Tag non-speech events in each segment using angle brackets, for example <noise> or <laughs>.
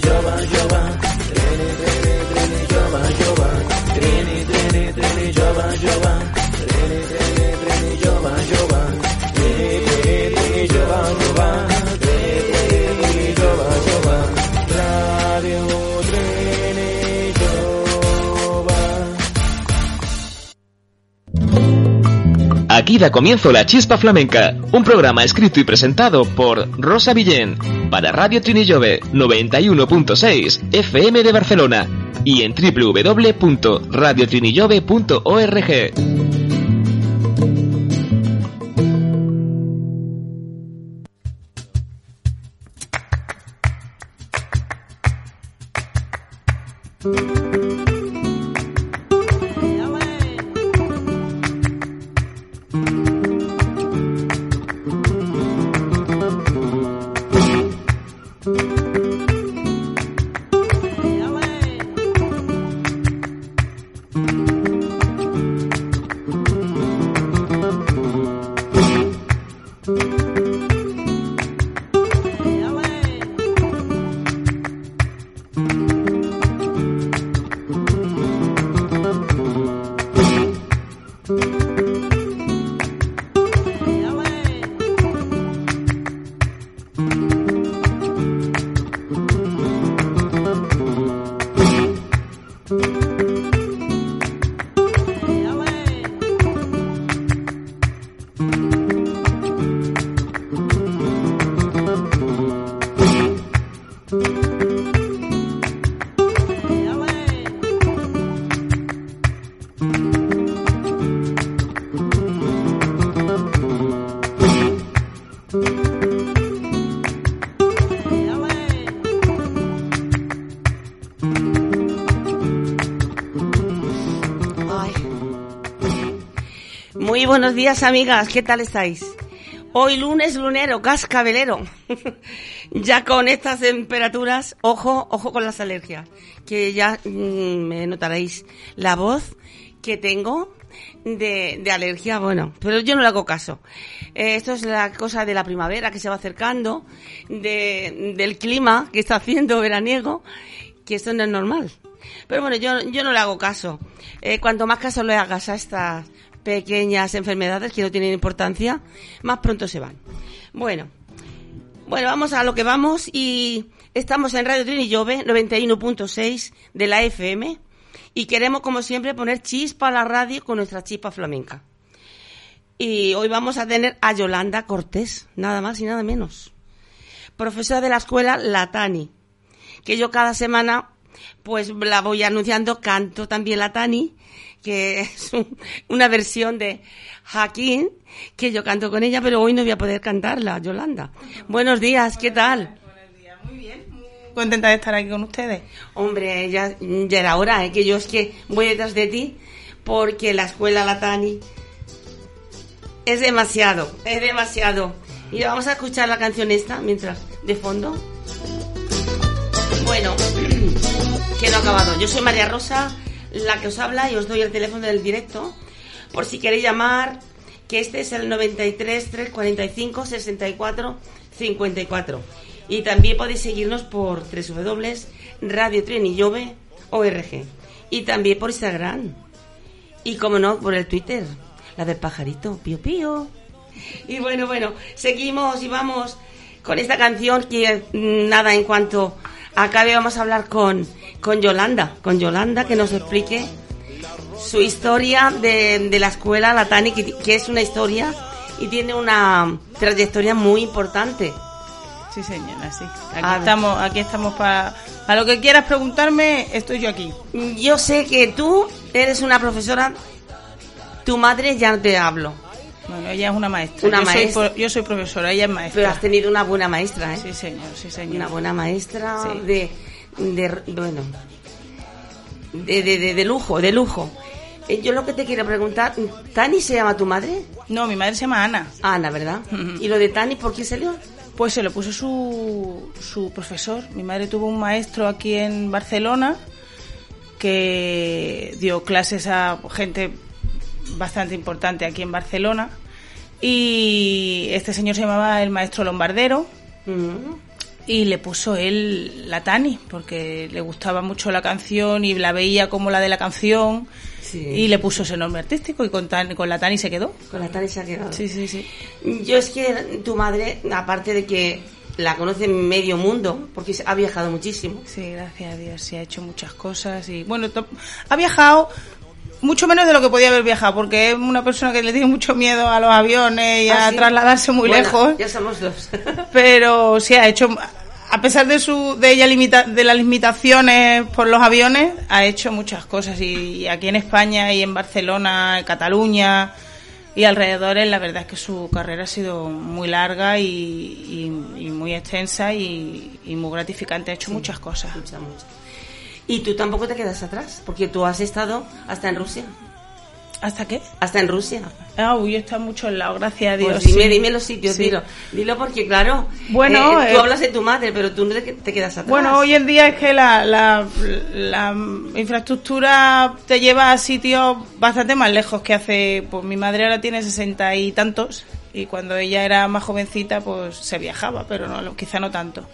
trini, jova, jova. Trini, trini, trini, jova, jova. Trini, trini, trini, jova, jova. Trini, trini, trini, jova, jova. Aquí da comienzo La Chispa Flamenca, un programa escrito y presentado por Rosa Villén para Radio Trinillove 91.6 FM de Barcelona y en www.radiotrinillove.org. buenos días, amigas. ¿Qué tal estáis? Hoy lunes lunero, cascabelero. Ya con estas temperaturas, ojo, ojo con las alergias. Que ya mm, me notaréis la voz que tengo de, alergia, bueno, pero yo no le hago caso. Eh, esto es la cosa de la primavera que se va acercando, de, del clima que está haciendo veraniego, que esto no es normal. Pero bueno, yo, yo no le hago caso. Eh, cuanto más caso le hagas a estas pequeñas enfermedades que no tienen importancia, más pronto se van. Bueno, bueno, vamos a lo que vamos y estamos en Radio Trinillove 91.6 de la FM y queremos, como siempre, poner chispa a la radio con nuestra chispa flamenca. Y hoy vamos a tener a Yolanda Cortés, nada más y nada menos. Profesora de la escuela Latani, que yo cada semana pues la voy anunciando, canto también la Tani, que es un- una versión de Jaquín, que yo canto con ella, pero hoy no voy a poder cantarla, Yolanda. Buenos días, ¿qué tal? contenta de estar aquí con ustedes. Hombre, ya, ya era hora, ¿eh? que yo es que voy detrás de ti, porque la escuela La Tani es demasiado, es demasiado. Y vamos a escuchar la canción esta, mientras, de fondo. Bueno, <clears throat> que no ha acabado. Yo soy María Rosa, la que os habla, y os doy el teléfono del directo, por si queréis llamar, que este es el 93 345 64 54. Y también podéis seguirnos por www.radiotrenillove.org y también por Instagram. Y como no, por el Twitter, la del pajarito, pío pío. Y bueno, bueno, seguimos y vamos con esta canción que mm, nada, en cuanto acabe vamos a hablar con, con Yolanda, con Yolanda que nos explique su historia de, de la escuela Latani, que, que es una historia y tiene una trayectoria muy importante. Sí, señora, sí. Aquí A ver. estamos, aquí estamos para lo que quieras preguntarme, estoy yo aquí. Yo sé que tú eres una profesora, tu madre ya no te hablo, Bueno, ella es una maestra. Una yo, maestra. Soy, yo soy profesora, ella es pero maestra. has tenido una buena maestra, ¿eh? Sí, señor, sí, señor. Una buena maestra Sí. de, de, bueno, de, de, de- de lujo, de lujo. Eh, Yo lo que te quiero preguntar, ¿Tani se llama tu madre? No, mi madre se llama Ana. Ana, ¿verdad? ¿Y lo de Tani por qué salió? Pues se lo puso su, su profesor. Mi madre tuvo un maestro aquí en Barcelona que dio clases a gente bastante importante aquí en Barcelona. Y este señor se llamaba el maestro Lombardero. Mm. Y le puso él la Tani, porque le gustaba mucho la canción y la veía como la de la canción. Sí. Y le puso ese nombre artístico y con, Tani- con la Tani se quedó. Con la Tani se ha quedado. Sí, sí, sí. Yo es que tu madre, aparte de que la conoce medio mundo, porque ha viajado muchísimo. Sí, gracias a Dios. Sí, ha hecho muchas cosas y bueno, ha viajado mucho menos de lo que podía haber viajado, porque es una persona que le tiene mucho miedo a los aviones y ¿Ah, a sí? trasladarse muy Bueno, lejos. Ya somos dos. <laughs> pero sí ha hecho a pesar de su de ella limita, de las limitaciones por los aviones ha hecho muchas cosas y, y aquí en España y en Barcelona en Cataluña y alrededores la verdad es que su carrera ha sido muy larga y, y- y muy extensa y, y muy gratificante ha hecho muchas cosas Mucha, mucha. Y tú tampoco te quedas atrás, porque tú has estado hasta en Rusia. ¿hasta qué? Hasta en Rusia. Ah, uy, yo estado mucho al lado gracias a Dios Pues dime, sí. dime los sitios, Sí. dilo. Dilo porque, claro, Bueno, eh, tú eh, hablas de tu madre, pero tú no te, te quedas atrás. Bueno, hoy en día es que la, la, la infraestructura te lleva a sitios bastante más lejos que hace. Pues mi madre ahora tiene sesenta y tantos y cuando ella era más jovencita pues se viajaba, pero no, quizá no tanto.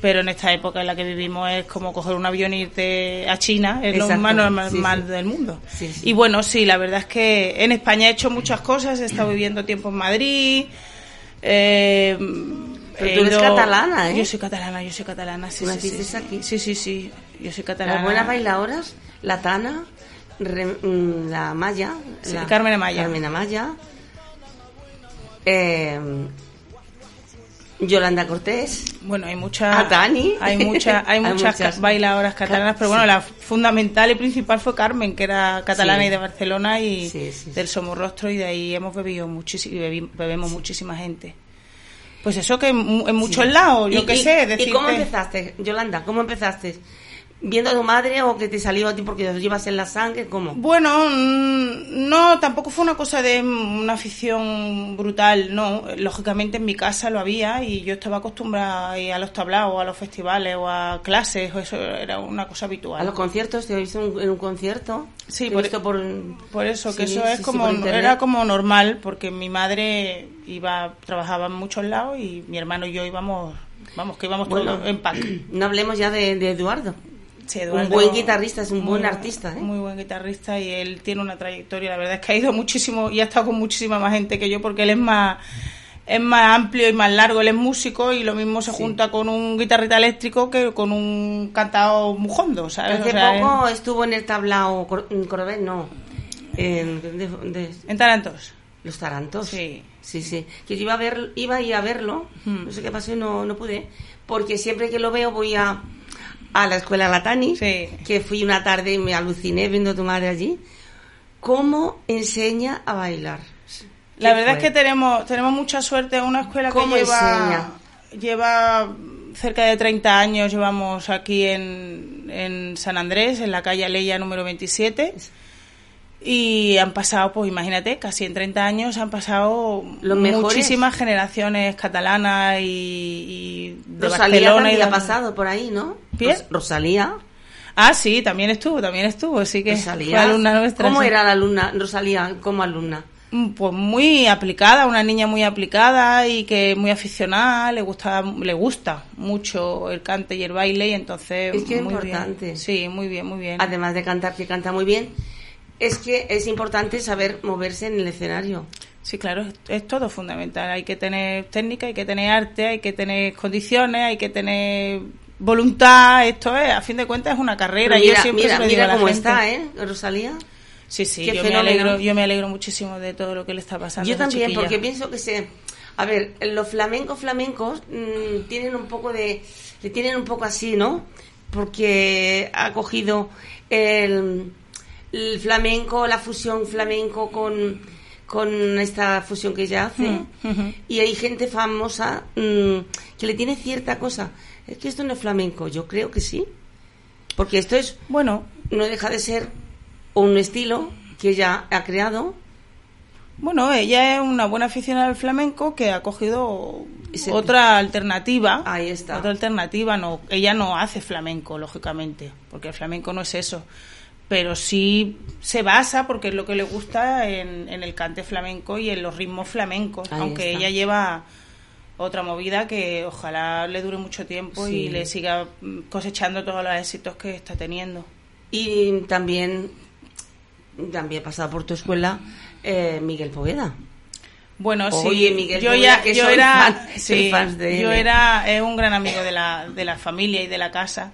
Pero en esta época en la que vivimos es como coger un avión e irte a China, es lo más normal sí, mal sí. del mundo. Sí. Y bueno, sí, la verdad es que en España he hecho muchas cosas, he estado viviendo tiempo en Madrid. Eh, Pero tú eres ido- catalana, ¿eh? Yo soy catalana, yo soy catalana, sí, ¿Tú sí, aquí? Sí, sí, sí, yo soy catalana. Las buenas bailadoras, la Tana, Re- mm, la Maya, la- Carmen Amaya. Carmen Amaya, eh, Yolanda Cortés, Bueno, hay muchas A Dani. hay muchas hay <laughs> Hay muchas, muchas. ca- bailadoras catalanas, pero Sí. bueno, la fundamental y principal fue Carmen, que era catalana Sí. y de Barcelona y Sí, del Somorrostro y de ahí hemos bebido muchísimo bebemos muchísima gente. Pues eso que en, en muchos lados, yo ¿Y- qué y- sé, ¿Y decirte cómo empezaste, Yolanda? ¿Cómo empezaste? ¿Viendo a tu madre o que te salió a ti porque lo llevas en la sangre? ¿Cómo? Bueno, mm, no, tampoco fue una cosa de mm, una afición brutal, no. Lógicamente en mi casa lo había y yo estaba acostumbrada a ir a los tablaos, a los festivales o a clases, eso era una cosa habitual. ¿A los conciertos? ¿Te visto en un, concierto? Sí, por- visto por... Por eso, que Sí, eso es sí, como, era como normal, porque mi madre iba, trabajaba en muchos lados y mi hermano y yo íbamos, vamos, que íbamos Bueno. todos en pack. <clears throat> No hablemos ya de, de Eduardo. Sí, Un buen guitarrista, es un buen artista, ¿eh? Muy buen guitarrista y él tiene una trayectoria. La verdad es que ha ido muchísimo y ha estado con muchísima más gente que yo porque él es más es más amplio y más largo. Él es músico y lo mismo se junta con un guitarrista eléctrico que con un cantado mujondo, ¿sabes? Hace O sea, poco estuvo en el tablao, Cor- no, en, de- de- En Tarantos. los Tarantos. Sí. Sí, sí. Que yo iba a ver, iba a ir a verlo, Hmm. no sé qué pasó y no, no pude, porque siempre que lo veo voy a, a la escuela Latani, Sí. que fui una tarde y me aluciné viendo a tu madre allí. ¿Cómo enseña a bailar? La ¿Qué verdad fue? es que tenemos tenemos mucha suerte en una escuela que ¿Cómo lleva lleva cerca de 30 años llevamos aquí en, en San Andrés, en la calle Aleya número 27. Y han pasado, pues imagínate, casi en 30 años han pasado Los muchísimas generaciones catalanas y, y de Rosalía Barcelona y ha pasado por ahí, ¿no? Rosalía. Ah, sí, también estuvo, también estuvo, así que Rosalía. fue alumna nuestra. ¿Cómo sí. era la alumna, Rosalía, como alumna? Mm, Pues muy aplicada, una niña muy aplicada y que muy aficionada, le gusta, le gusta mucho el cante y el baile y entonces Es que es muy importante. bien. Sí, muy bien, muy bien. Además de cantar, que canta muy bien, es que es importante saber moverse en el escenario. Sí, claro, es, es todo fundamental. Hay que tener técnica, hay que tener arte, hay que tener condiciones, hay que tener voluntad. Esto es, a fin de cuentas, es una carrera. Mira, Yo siempre mira, se lo digo mira a la cómo gente. está, ¿eh, Rosalía? Sí, sí, yo me, alegro, yo me alegro muchísimo de todo lo que le está pasando. Yo también, chiquilla. porque pienso que se... A ver, los flamencos flamencos mm, tienen un poco de... Le tienen un poco así, ¿no? Porque ha cogido el, el flamenco, la fusión flamenco con, con esta fusión que ella hace. Mm. Y hay gente famosa mm, que le tiene cierta cosa. Es que esto no es flamenco. Yo creo que sí. Porque esto es Bueno, no deja de ser un estilo que ella ha creado Bueno, ella es una buena aficionada al flamenco que ha cogido Ese- otra alternativa. Ahí está. Otra alternativa, no, ella no hace flamenco, lógicamente, porque el flamenco no es eso. Pero sí se basa, porque es lo que le gusta, en, en el cante flamenco y en los ritmos flamencos. Ahí aunque está. ella lleva otra movida que ojalá le dure mucho tiempo Sí. y le siga cosechando todos los éxitos que está teniendo. Y también, también pasado por tu escuela, eh, Miguel Poveda. Bueno, Oye, sí, Miguel yo Poveda, ya, que yo soy era, fan- <laughs> soy sí, fans de yo él. era, es un gran amigo de la, de la familia y de la casa.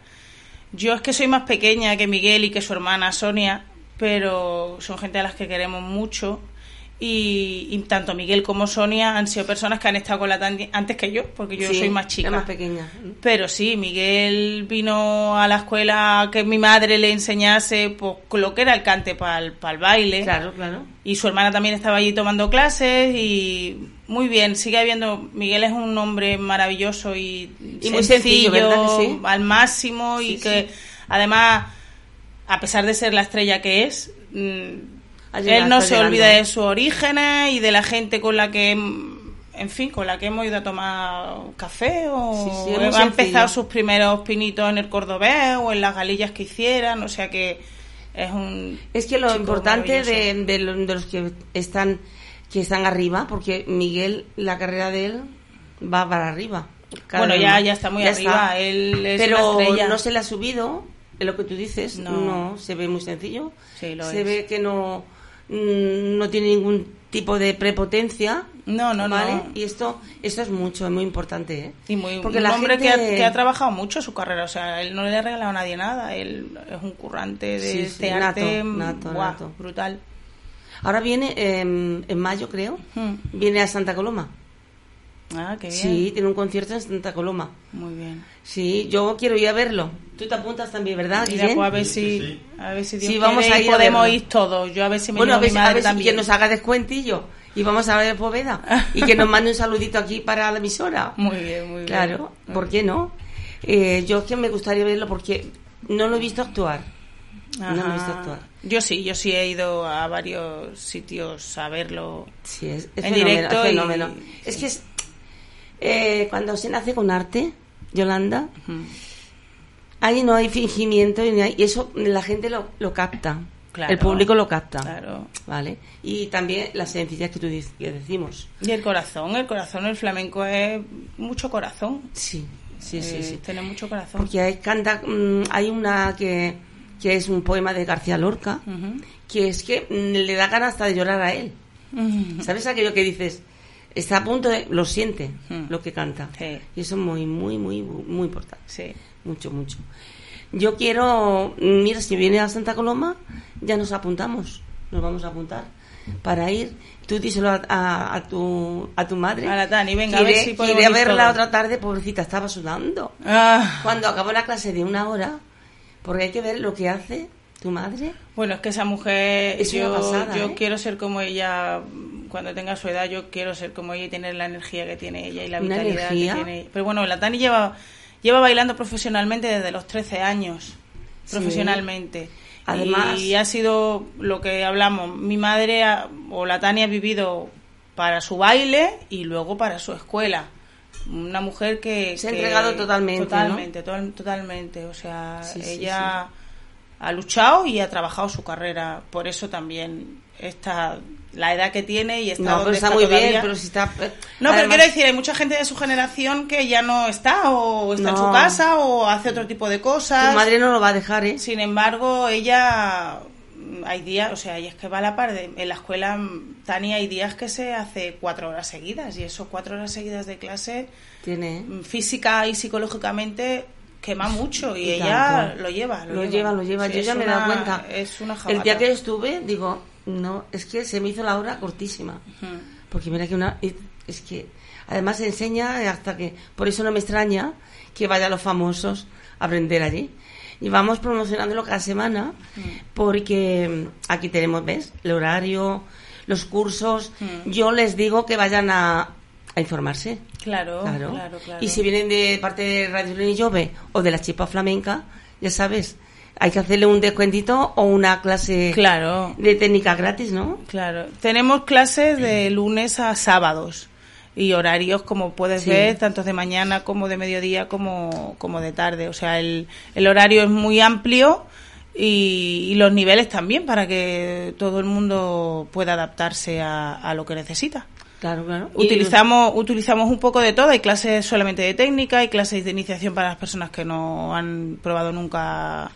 Yo es que soy más pequeña que Miguel y que su hermana Sonia, pero son gente a las que queremos mucho. Y, y tanto Miguel como Sonia han sido personas que han estado con la Tani antes que yo, porque yo Sí, soy más chica. más pequeña. Pero sí, Miguel vino a la escuela a que mi madre le enseñase pues, lo que era el cante para el, baile. Claro, claro. Y su hermana también estaba allí tomando clases y muy bien, sigue habiendo, Miguel es un hombre maravilloso y, Y muy sencillo, al máximo y que sí. además, a pesar de ser la estrella que es, mm, él no se olvida de sus orígenes y de la gente con la que, mm, en fin, con la que hemos ido a tomar café o ha sencillo. empezado sus primeros pinitos en el cordobés o en las galillas que hicieran, o sea que es un Es que lo importante de los que están que están arriba, porque Miguel, la carrera de él va para arriba. Bueno, ya, ya está muy Ya arriba. está. Él es Pero una estrella. no se le ha subido, es lo que tú dices, No. no, se ve muy sencillo. Sí, se es. ve que no, mm, no tiene ningún tipo de prepotencia. No, no, ¿vale? no. Y esto, esto es mucho, es muy importante, ¿eh? Y muy, Porque un la hombre gente- que, ha, que ha trabajado mucho su carrera. O sea, él no le ha regalado a nadie nada. Él es un currante de Sí, este arte. nato, guau, nato. Brutal. Ahora viene, eh, en mayo creo, Hmm. viene a Santa Coloma. Ah, qué bien. Sí, tiene un concierto en Santa Coloma. Muy bien. Sí, yo quiero ir a verlo. Tú te apuntas también, ¿verdad, Mira, pues a ver si, a ver si Dios Sí, vamos quiere a y ir a podemos verlo. ir todos. Yo a ver si me Bueno, a ver, mi a madre ver si también. quien nos haga descuentillo. Y vamos a ver Poveda. y que nos mande un saludito aquí para la emisora. <laughs> Muy bien, muy bien. Claro, ¿por qué no? Eh, yo es que me gustaría verlo porque no lo he visto actuar. No lo he visto actuar. Yo sí, yo sí he ido a varios sitios a verlo. Sí, es, es En fenómeno, directo es y- que es, eh, cuando se nace con arte, Yolanda, Ujú. ahí no hay fingimiento y, hay- y eso la gente lo, lo capta. Claro. El público lo capta. Claro. ¿Vale? Y también la sencillez que tú que decimos. Y el corazón, el corazón, el flamenco es mucho corazón. Sí, sí, sí, Eh, sí. Tiene mucho corazón. Porque hay, canta, mm, hay una que, que es un poema de García Lorca, que es que mm, le da ganas hasta de llorar a él. ¿Sabes aquello que dices? Está a punto de... Lo siente, Mm. lo que canta. Sí. Y eso es muy, muy, muy, muy importante. Sí. Mucho, mucho. Yo quiero... Mira, si viene a Santa Coloma, ya nos apuntamos. Nos vamos a apuntar para ir. Tú díselo a, a- a tu, a tu madre. A la Tani, venga, a ver si podemos iré a verla otra tarde, pobrecita, estaba sudando. Ah, Cuando acabó la clase de una hora, porque hay que ver lo que hace tu madre. bueno, es que esa mujer, Es una yo, pasada, yo ¿eh? quiero ser como ella cuando tenga su edad, yo quiero ser como ella y tener la energía que tiene ella y la Una vitalidad energía. que tiene. Pero bueno, la Tani lleva, lleva bailando profesionalmente desde los 13 años, Sí. profesionalmente. Además- y ha sido lo que hablamos, mi madre ha- o la Tani ha vivido para su baile y luego para su escuela. Una mujer que... Se ha que- entregado totalmente, ¿no? Totalmente, to- totalmente. O sea, Sí, sí, ella ha luchado y ha trabajado su carrera. Por eso también está la edad que tiene y está No, donde pero está está muy todavía. bien, pero si está... No, pero quiero decir, hay mucha gente de su generación que ya no está o está en su casa o hace otro tipo de cosas. Tu madre no lo va a dejar, ¿eh? Sin embargo, ella hay días, o sea, ella es que va a la par de, en la escuela mm, Tania hay días que se hace cuatro horas seguidas y eso cuatro horas seguidas de clase Tiene... ¿eh? mm, física y psicológicamente quema mucho y, Y ella tanto. lo lleva, Lo lleva, lo lleva. Sí, Yo ya me he dado cuenta. Es una El jabata. día que estuve, digo, no, es que se me hizo la hora cortísima. Porque mira que una... Es que además enseña hasta que... Por eso no me extraña que vayan los famosos a aprender allí. Y vamos promocionándolo cada semana porque mm, aquí tenemos, ¿ves? El horario, los cursos. Mm. Yo les digo que vayan a, a informarse. Claro, Claro. claro, claro. Y si vienen de parte de Radio Leni Jove o de la Chipa Flamenca, ya sabes, hay que hacerle un descuentito o una clase Claro. de técnica gratis, ¿no? Claro, tenemos clases de lunes a sábados y horarios como puedes Sí. ver, tanto de mañana como de mediodía como, como de tarde. O sea, el, el horario es muy amplio y, y los niveles también para que todo el mundo pueda adaptarse a, a lo que necesita. Claro, claro. Y- Utilizamos, utilizamos un poco de todo. Hay clases solamente de técnica, hay clases de iniciación para las personas que no han probado nunca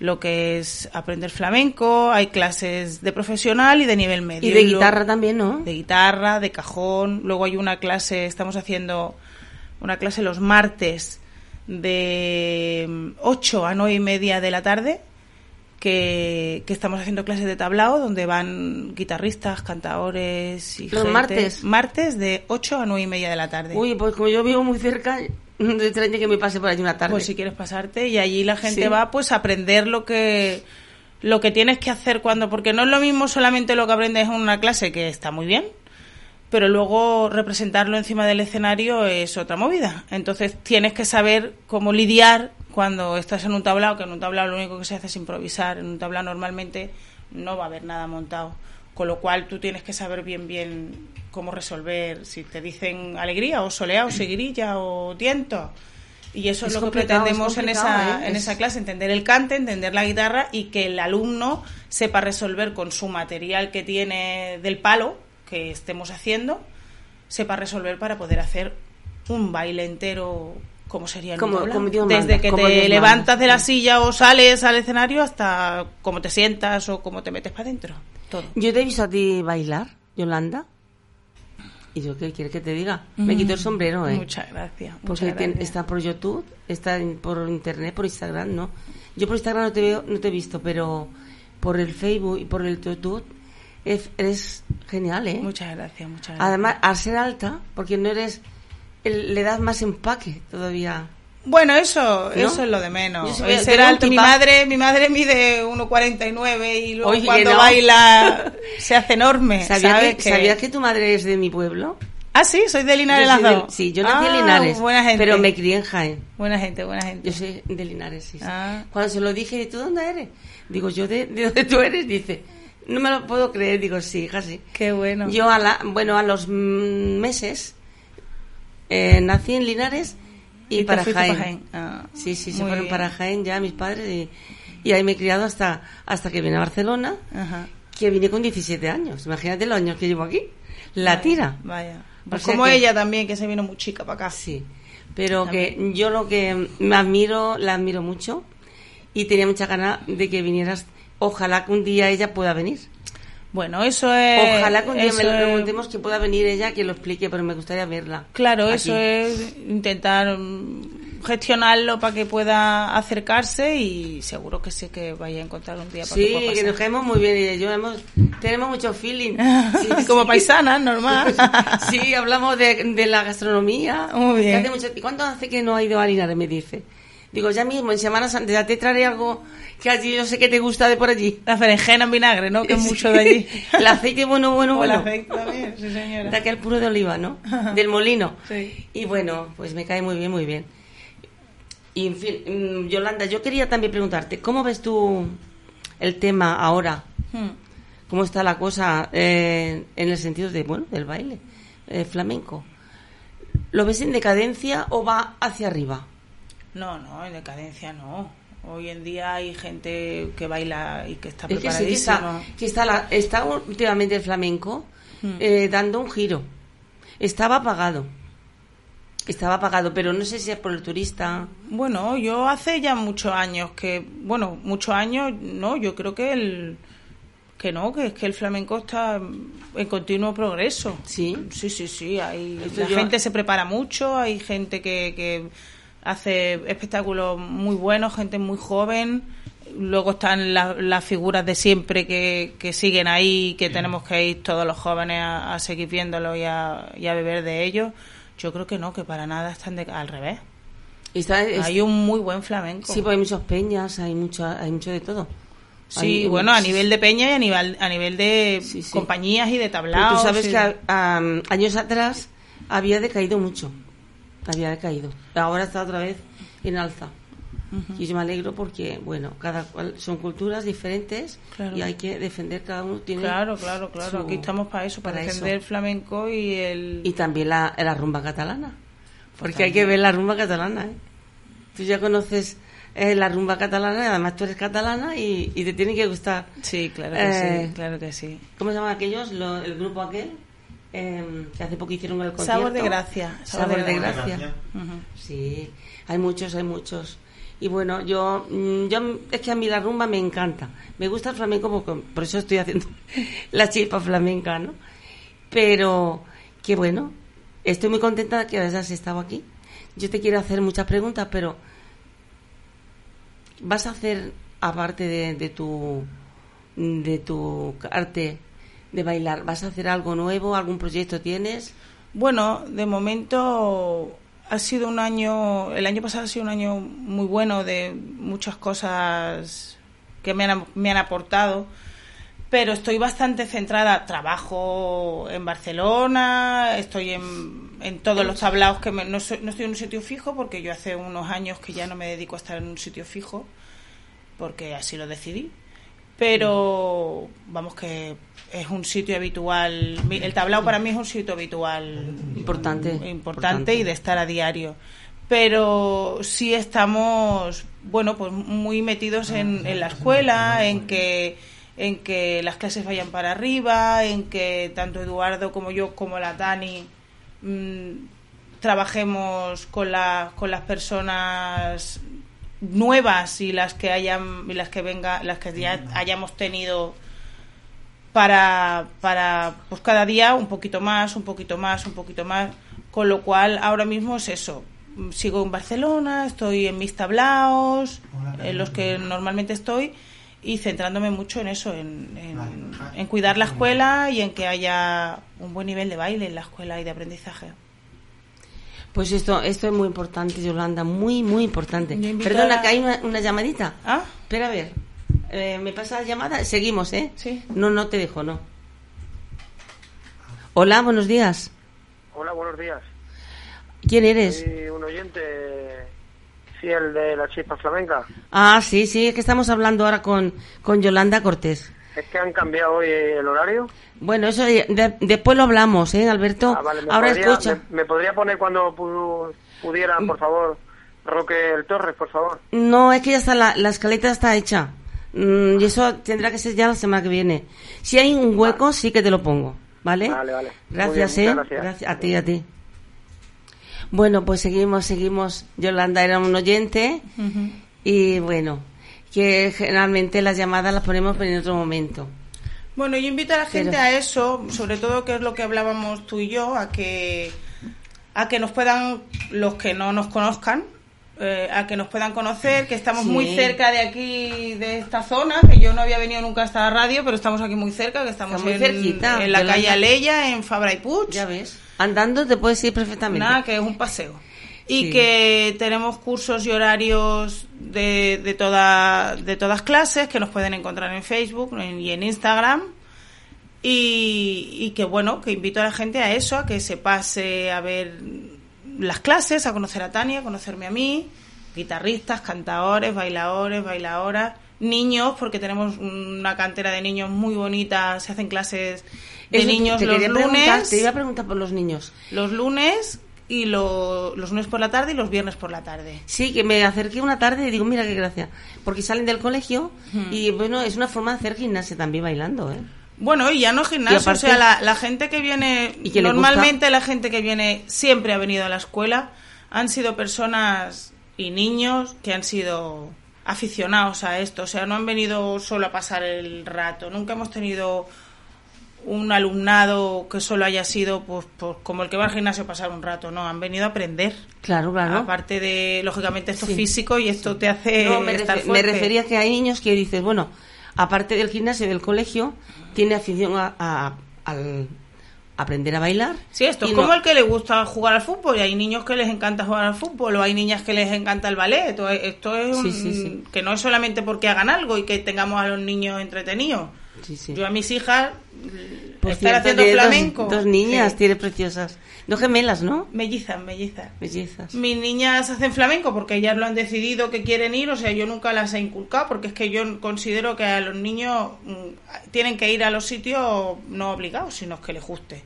lo que es aprender flamenco. Hay clases de profesional y de nivel medio. Y de luego- guitarra también, ¿no? de guitarra, de cajón. Luego hay una clase, estamos haciendo una clase los martes de 8 a 9 y media de la tarde, que, que estamos haciendo clases de tablao, donde van guitarristas, cantadores y ¿Los gente. martes? Martes de 8 a 9 y media de la tarde. Uy, pues como yo vivo muy cerca, <laughs> no extraña que me pase por allí una tarde. Pues si quieres pasarte y allí la gente Sí. va pues a aprender lo que lo que tienes que hacer cuando porque no es lo mismo solamente lo que aprendes en una clase que está muy bien, pero luego representarlo encima del escenario es otra movida. Entonces tienes que saber cómo lidiar cuando estás en un tablao, que en un tablao lo único que se hace es improvisar, en un tablao normalmente no va a haber nada montado. Con lo cual tú tienes que saber bien bien cómo resolver si te dicen alegría o soleá o seguirilla o tiento. Y eso es, Es lo que pretendemos es en esa, ¿eh? en Es- esa clase, entender el cante, entender la guitarra y que el alumno sepa resolver con su material que tiene del palo que estemos haciendo, sepa resolver para poder hacer un baile entero como sería un Como- Desde manda, que como te levantas manda, de la silla o sales al escenario hasta cómo te sientas o cómo te metes para adentro. Todo. Yo te he visto a ti bailar, Yolanda. Y yo, ¿qué quieres que te diga? Me quito el sombrero, ¿eh? Muchas gracias. Porque muchas tien- gracias. está por YouTube, está por internet, por Instagram, ¿no? Yo por Instagram no te veo, no te he visto, pero por el Facebook y por el YouTube es- eres genial, ¿eh? Muchas gracias, muchas gracias. Además, al ser alta, porque no eres, el- le das más empaque todavía. Bueno, eso, ¿No? eso es lo de menos. Yo alto, mi madre, mi madre mide 1,49 y luego Oye, cuando no. baila <laughs> se hace enorme. ¿Sabías ¿sabes? que, ¿Sabías que tu madre es de mi pueblo? Ah, sí, soy de Linares las dos. sí, yo nací en Ah, Linares, Buena gente. pero me crié en Jaén. Buena gente, buena gente. Yo soy de Linares, sí. sí. Ah. Cuando se lo dije, ¿y tú dónde eres? Digo, yo de, de dónde tú eres, dice. No me lo puedo creer, digo, sí, hija, sí. Qué bueno. Yo a la, bueno, a los meses eh, nací en Linares y, para Jaén. para Jaén. Ah, sí, sí, se fueron bien. para Jaén ya mis padres y, y ahí me he criado hasta, hasta que vine a Barcelona, Ajá. que vine con 17 años. Imagínate los años que llevo aquí. La tira. Vaya. O Pues sea como que- ella también, que se vino muy chica para acá. Sí, pero que yo lo que me admiro, la admiro mucho y tenía mucha ganas de que vinieras. Ojalá que un día ella pueda venir. Bueno, eso es. Ojalá día me lo preguntemos que pueda venir ella, que lo explique, pero me gustaría verla. Claro, aquí. eso es intentar mm, gestionarlo para que pueda acercarse y seguro que sí que vaya a encontrar un día para Sí, que pueda que nos caemos muy bien y yo hemos, tenemos mucho feeling. <laughs> Sí, Como paisanas, normal. <laughs> Sí, hablamos de, de la gastronomía. Muy bien. Que hace mucho- ¿Y cuánto hace que no ha ido a Linares? Me dice. Digo, ya mismo, en Semana Santa, ya te traeré algo que allí yo sé que te gusta de por allí. La berenjena en vinagre, ¿no? Que es mucho de allí. <laughs> El aceite bueno, bueno, O el bueno. aceite también, sí, señora. De aquel puro de oliva, ¿no? Del molino. Sí. Y bueno, pues me cae muy bien, muy bien. Y en fin, mm, Yolanda, yo quería también preguntarte, ¿cómo ves tú el tema ahora? Hmm. ¿Cómo está la cosa eh, en el sentido de, bueno, del baile eh, flamenco? ¿Lo ves en decadencia o va hacia arriba? No, no, en decadencia no. Hoy en día hay gente que baila y que está Es que sí, que está, preparadísima. que está, la- está últimamente el flamenco Hmm. eh, dando un giro. Estaba apagado. Estaba apagado, pero no sé si es por el turista. Bueno, yo hace ya muchos años que, bueno, muchos años, no, yo creo que el que no, que es que el flamenco está en continuo progreso. Sí. Sí, sí, sí, hay, Esto la yo- gente se prepara mucho, hay gente que, que hace espectáculos muy buenos, gente muy joven. Luego están la- las figuras de siempre que, que siguen ahí, que tenemos que ir todos los jóvenes a, a seguir viéndolo y a, y a beber de ellos. Yo creo que no, que para nada están de, al revés. Está, es- Hay un muy buen flamenco. sí, pues hay muchas peñas, hay mucho, hay mucho de todo. Sí, Hay- bueno, a nivel de peña y a nivel, a nivel de Sí, sí. compañías y de Pero tablaos. tú sabes y- que a- a- años atrás había decaído mucho. Había decaído. Ahora está otra vez en alza. Y yo me alegro porque, bueno, cada cual son culturas diferentes Claro. y hay que defender cada uno tiene Claro, claro, claro. su- Aquí estamos para eso, para, para defender eso. el flamenco y el... y también la, la rumba catalana. Porque hay que ver la rumba catalana, ¿eh? Tú ya conoces eh, la rumba catalana, y además tú eres catalana y, y te tiene que gustar. Sí, claro que Eh, sí, claro que sí. ¿Cómo se llaman aquellos? Lo- el grupo aquel. Em, que hace poco hicieron el concierto. Sabor de gracia. Sabor, de, gracia. gracia. Sí, hay muchos, hay muchos. Y bueno, yo, mm, yo es que a mí la rumba me encanta. Me gusta el flamenco porque por eso estoy haciendo <laughs> la chispa flamenca, ¿no? Pero que bueno, estoy muy contenta de que hayas estado aquí. Yo te quiero hacer muchas preguntas, pero ¿vas a hacer, aparte de, de tu de tu arte de bailar, ¿vas a hacer algo nuevo? ¿Algún proyecto tienes? Bueno, de momento ha sido un año, el año pasado ha sido un año muy bueno de muchas cosas que me han, me han aportado, pero estoy bastante centrada, trabajo en Barcelona, estoy en, en todos los tablaos que me- no, soy- no estoy en un sitio fijo porque yo hace unos años que ya no me dedico a estar en un sitio fijo porque así lo decidí. Pero vamos que es un sitio habitual. Mi- El tablao para mí es un sitio habitual Importante. importante, y de estar a diario. Pero sí estamos, bueno, pues muy metidos en, en la escuela, en que en que las clases vayan para arriba, en que tanto Eduardo como yo como la Dani mm, trabajemos con, la, con las personas nuevas y las que hayan y las que venga las que ya hayamos tenido para, para pues cada día un poquito más, un poquito más, un poquito más. Con lo cual ahora mismo es eso. Mm, Sigo en Barcelona, estoy en mis tablaos, en los que normalmente estoy, y centrándome mucho en eso, en, en, en cuidar la escuela y en que haya un buen nivel de baile en la escuela y de aprendizaje. Pues esto, esto es muy importante, Yolanda, muy, muy importante. Perdona, a- que hay una, una llamadita. ¿Ah? Espera a ver. Eh, ¿Me pasa la llamada? Seguimos, ¿eh? Sí. No, no te dejo, no. Hola, buenos días. Hola, buenos días. ¿Quién eres? Soy un oyente fiel de la chispa flamenca. Ah, sí, sí, es que estamos hablando ahora con, con Yolanda Cortés. Es que han cambiado hoy el horario. Bueno, eso de- de- después lo hablamos, ¿eh, Alberto? Ah, vale, ¿me ahora podría, escucha. Me, me podría poner cuando pu- pudiera, por favor, Roque el Torres, por favor? No, es que ya está, la, la escaleta está hecha. Mm, y eso tendrá que ser ya la semana que viene. Si hay un hueco, sí que te lo pongo, ¿vale? Vale, Gracias, bien, ¿eh? muchas gracias. A ti, a ti. Bueno, pues seguimos, seguimos. Yolanda era un oyente y bueno, que generalmente las llamadas las ponemos en otro momento. Bueno, yo invito a la gente Pero- a eso, sobre todo que es lo que hablábamos tú y yo, a que a que nos puedan los que no nos conozcan, eh, a que nos puedan conocer, que estamos Sí. muy cerca de aquí, de esta zona, que yo no había venido nunca a esta radio, pero estamos aquí muy cerca, que estamos muy en, cerquita, en la calle Aleya, en Fabra y Puig. Ya ves. Andando te puedes ir perfectamente. Nada, que es un paseo. Y Sí. que tenemos cursos y horarios de, de, toda, de todas clases que nos pueden encontrar en Facebook y en Instagram. Y, y que bueno, que invito a la gente a eso, a que se pase a ver las clases, a conocer a Tania, a conocerme a mí, guitarristas, cantadores, bailadores, bailadoras, niños, porque tenemos una cantera de niños muy bonita, se hacen clases de Eso niños te los lunes te iba a preguntar por los niños. los lunes y lo- los lunes por la tarde y los viernes por la tarde. Sí, que me acerqué una tarde y digo, mira qué gracia. Porque salen del colegio y bueno, es una forma de hacer gimnasia también bailando, ¿eh? Bueno, y ya no gimnasio, aparte- o sea, la, la gente que viene, ¿Y que le normalmente la gente que viene siempre ha venido a la escuela, han sido personas y niños que han sido aficionados a esto, o sea, no han venido solo a pasar el rato, nunca hemos tenido un alumnado que solo haya sido pues, pues como el que va al gimnasio a pasar un rato, no, han venido a aprender. Claro, claro. Aparte de, lógicamente, esto Sí. físico y esto te hace No, me, estar refe- me fuerte. refería que hay niños que dices, bueno, aparte del gimnasio y del colegio, tiene afición a, a- al aprender a bailar. Sí, esto es no- como el que le gusta jugar al fútbol y hay niños que les encanta jugar al fútbol o hay niñas que les encanta el ballet. o- Esto es un- Sí, sí, sí. que no es solamente porque hagan algo y que tengamos a los niños entretenidos. Sí, sí. Yo a mis hijas Por estar haciendo dos- flamenco. Dos, niñas, Sí. tiene preciosas. Dos gemelas, ¿no? Mellizas, mellizas. Bellezas. Mis niñas hacen flamenco porque ellas lo han decidido que quieren ir, o sea, yo nunca las he inculcado porque es que yo considero que a los niños mm, tienen que ir a los sitios no obligados, sino que les guste.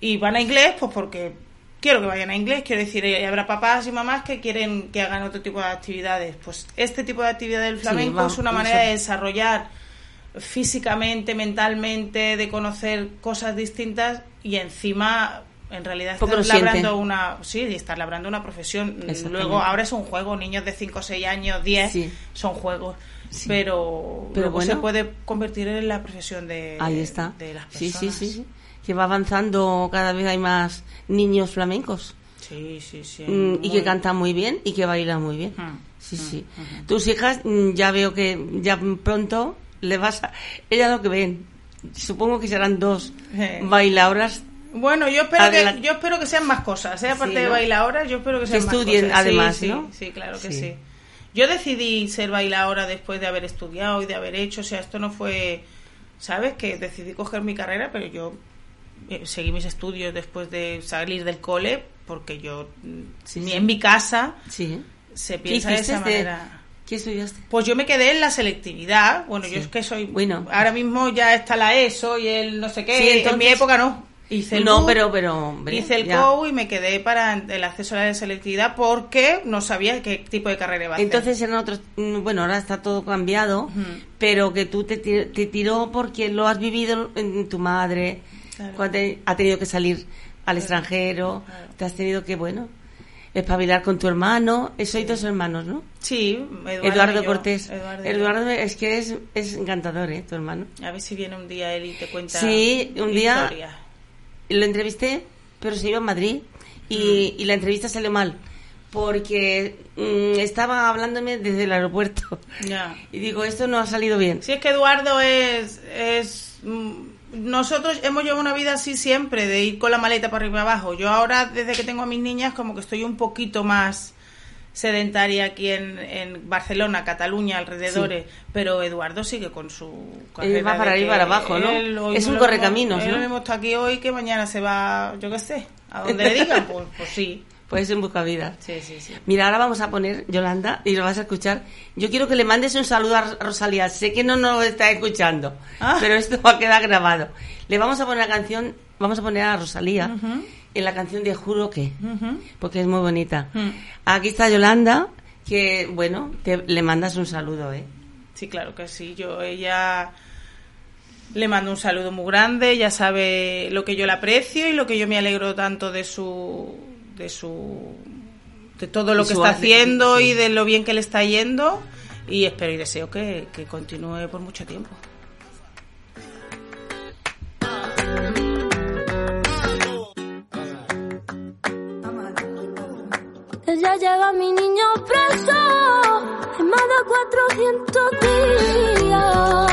Y van a inglés, pues porque quiero que vayan a inglés, quiero decir, eh, habrá papás y mamás que quieren que hagan otro tipo de actividades. Pues este tipo de actividad del flamenco va, es una eso. manera de desarrollar físicamente, mentalmente, de conocer cosas distintas y encima en realidad estás labrando una sí estás labrando una profesión luego ahora es un juego niños de 5 6 años 10 Sí. son juegos Sí. pero, Pero luego se puede convertir en la profesión de, Ahí está. de las personas sí, sí, sí. Que va avanzando, cada vez hay más niños flamencos. sí sí sí Mm, y que cantan muy bien y que bailan muy bien. Mm, Sí, mm, sí. mm. Tus hijas, mm, ya veo que ya pronto le vas a... Ellas lo que ven, supongo que serán dos Eh. bailadoras Bueno, yo espero, que, yo espero que sean más cosas, ¿eh? aparte Sí, de bailadoras, yo espero que sean más estudien, cosas. Sí, además, sí, ¿no? Sí, claro que Sí. sí. Yo decidí ser bailadora después de haber estudiado y de haber hecho, o sea, esto no fue, ¿sabes? Que decidí coger mi carrera, pero yo eh, seguí mis estudios después de salir del cole, porque yo, Sí, ni sí. en mi casa Sí. se ¿Qué piensa de esa de- manera. ¿Qué estudiaste? Pues yo me quedé en la selectividad. Bueno, Sí. yo es que soy. Bueno. Ahora mismo ya está la ESO y el no sé qué. Sí, En entonces- mi época no. Hice el No, pero, pero... hombre, Hice el ya. COU y me quedé para el acceso a la selectividad porque no sabía qué tipo de carrera iba a hacer. Entonces eran otros... mm, Bueno, ahora está todo cambiado, pero que tú te, te tiró porque lo has vivido en tu madre, Claro. cuando te- ha tenido que salir al extranjero, claro. te has tenido que, bueno, espabilar con tu hermano. Sois dos hermanos, ¿no? Sí, Eduardo, Eduardo, y yo. Cortés. Eduardo y Eduardo, yo. es que es, es encantador, ¿eh? Tu hermano. A ver si viene un día él y te cuenta. Sí, un día-. Lo entrevisté, pero se iba a Madrid y, Mm. y la entrevista salió mal porque mm, estaba hablándome desde el aeropuerto Ya. <laughs> y digo, esto no ha salido bien. Sí, es que Eduardo es. es mm, nosotros hemos llevado una vida así siempre, de ir con la maleta para arriba y abajo. Yo ahora, desde que tengo a mis niñas, como que estoy un poquito más sedentaria aquí en, en Barcelona, Cataluña, alrededores, pero Eduardo sigue con su carrera va para arriba para abajo, Es un correcaminos, hemos- ¿no? Él lo está aquí hoy que mañana se va, yo qué sé, a <laughs> donde le digan, pues, pues sí. Pues en busca vida. Sí, sí, sí. Mira, ahora vamos a poner, Yolanda, y lo vas a escuchar. Yo quiero que le mandes un saludo a Rosalía. Sé que no nos está escuchando, Ah. pero esto va a quedar grabado. Le vamos a poner la canción, vamos a poner a Rosalía en la canción de Juro que, porque es muy bonita. Mm. Aquí está Yolanda, que, bueno, te- le mandas un saludo, ¿eh? Sí, claro que sí. Yo ella le mando un saludo muy grande, ya sabe lo que yo le aprecio y lo que yo me alegro tanto de su de su de todo lo De que está haciendo sí. y de lo bien que le está yendo y espero y deseo que, que continúe por mucho tiempo. Que ya llega mi niño preso en más de 400 días.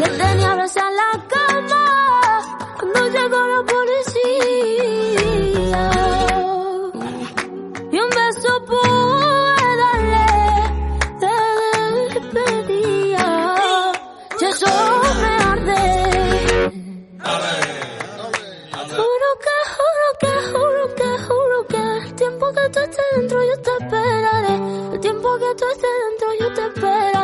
Le tenía abrazado en la cama cuando llegó la policía. Y un beso pude darle de despedida. Y eso me arde. Juro que, juro que, juro que, juro que el tiempo que tú estés dentro yo te esperaré. El tiempo que tú estés dentro yo te esperaré.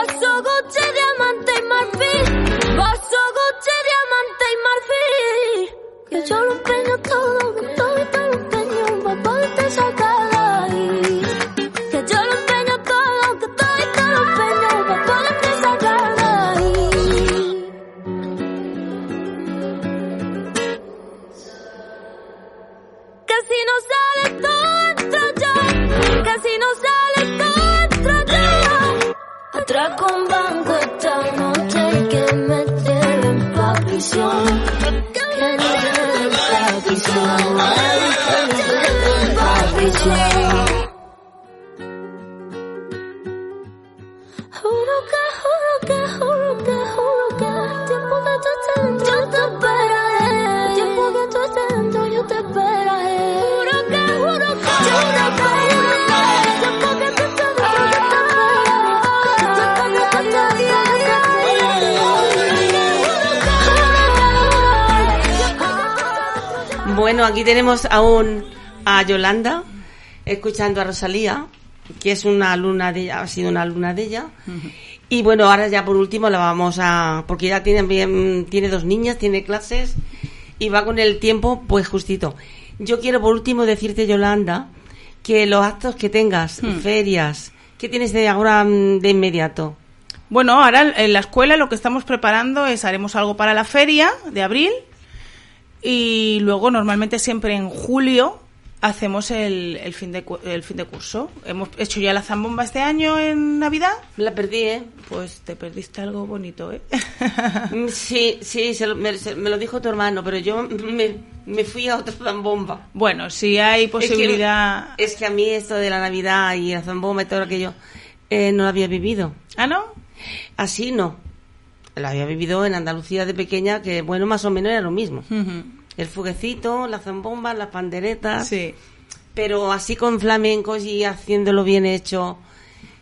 약속 어째 tenemos aún a Yolanda escuchando a Rosalía, que es una alumna de ella, ha sido una alumna de ella. Y bueno, ahora ya por último la vamos a, porque ya tiene bien, tiene dos niñas, tiene clases y va con el tiempo pues justito. Yo quiero por último decirte Yolanda que los actos que tengas, ferias, ¿qué tienes de ahora mm, de inmediato? Bueno, ahora en la escuela lo que estamos preparando es haremos algo para la feria de abril y luego normalmente siempre en julio hacemos el, el fin de el fin de curso. Hemos hecho ya la zambomba este año en Navidad. La perdí, ¿eh? Pues te perdiste algo bonito, ¿eh? Mm, Sí, sí, se lo- me, se- me lo dijo tu hermano, pero yo me, me fui a otra zambomba. bueno, si hay posibilidad. Es que, es que a mí esto de la Navidad y la zambomba y todo aquello eh, no lo había vivido. Ah, ¿no? Así no. Lo había vivido en Andalucía de pequeña, que bueno, más o menos era lo mismo. El fuguecito, la zambomba, las panderetas. Sí. Pero así con flamencos y haciéndolo bien hecho,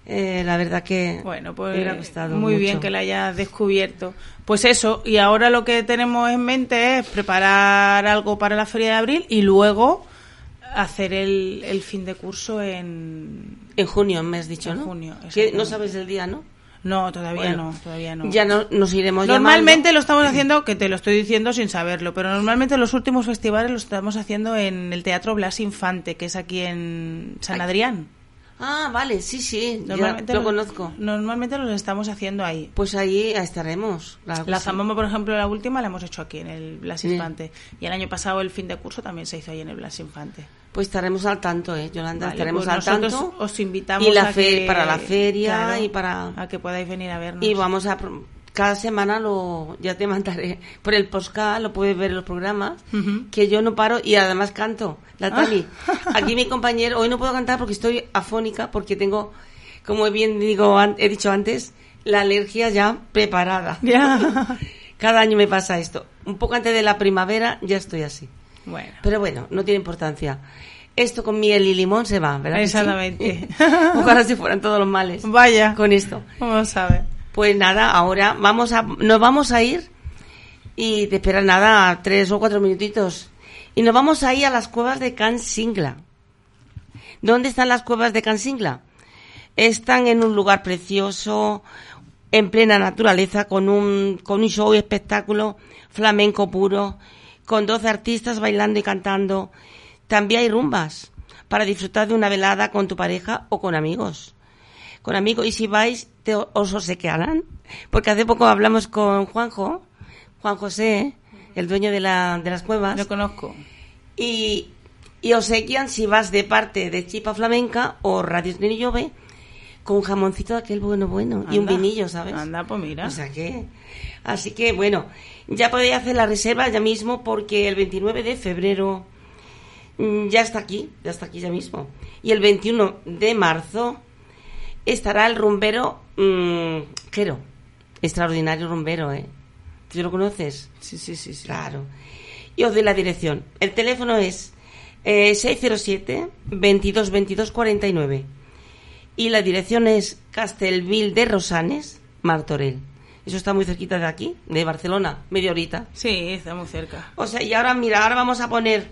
eh, la verdad que Bueno, me pues hubiera gustado muy mucho. bien que la hayas descubierto. Pues eso, y ahora lo que tenemos en mente es preparar algo para la feria de abril y luego hacer el, el fin de curso en... En junio me has dicho, En ¿no? junio, Que no sabes el día, ¿no? No, todavía Bueno, no, todavía no. Ya no, nos iremos Normalmente llamando. lo estamos haciendo, que te lo estoy diciendo sin saberlo, pero normalmente los últimos festivales los estamos haciendo en el Teatro Blas Infante, que es aquí en San. Adrián. Ah, vale, sí, sí, ya Normalmente lo los- conozco. Normalmente los estamos haciendo ahí. Pues ahí estaremos. La sí. zambomba, por ejemplo, la última la hemos hecho aquí en el Blas Sí. Infante. Y el año pasado el fin de curso también se hizo ahí en el Blas Infante. Pues estaremos al tanto, ¿eh, Yolanda? Vale, estaremos pues al tanto. os invitamos y la a fe- que- para la feria claro, y para... a que podáis venir a vernos. Y vamos a... Cada semana lo ya te mandaré <laughs> por el podcast, lo puedes ver en los programas, que yo no paro y además canto. La <laughs> Tami, aquí mi compañero, hoy no puedo cantar porque estoy afónica, porque tengo, como bien digo, he dicho antes, la alergia ya preparada. Ya. <laughs> Cada año me pasa esto. Un poco antes de la primavera ya estoy así. Bueno. Pero bueno, no tiene importancia. Esto con miel y limón se va, ¿verdad? sí? Exactamente. <laughs> Ojalá se fueran todos los males Vaya. con esto. Vamos a ver. Pues nada, ahora vamos a, nos vamos a ir y te esperan nada, tres o cuatro minutitos. Y nos vamos a ir a las cuevas de Can Singla. ¿Dónde están las cuevas de Can Singla? Están en un lugar precioso, en plena naturaleza, con un, con un show y espectáculo flamenco puro, con 12 artistas bailando y cantando. También hay rumbas para disfrutar de una velada con tu pareja o con amigos con amigos. Y si vais, te, os obsequiarán. Porque hace poco hablamos con Juanjo, Juan José, el dueño de, la, de las cuevas, Lo conozco. y, y obsequian si vas de parte de Chipa Flamenca o Radio Llove con un jamoncito de aquel bueno bueno y un Anda. vinillo, ¿sabes? Anda, pues mira. O sea que, así que bueno, ya podéis hacer la reserva ya mismo porque el 29 de febrero mm, ya está aquí, ya está aquí ya mismo. Y el 21 de marzo estará el rumbero mm, Jero, extraordinario rumbero, ¿eh? ¿Tú lo conoces? Sí, sí, sí, sí. Claro. Y os doy la dirección. El teléfono es eh, 607 22 22 49 y la dirección es Castelvil de Rosanes, Martorell. Eso está muy cerquita de aquí, de Barcelona, media horita. Sí, está muy cerca. O sea, y ahora, mira, ahora vamos a poner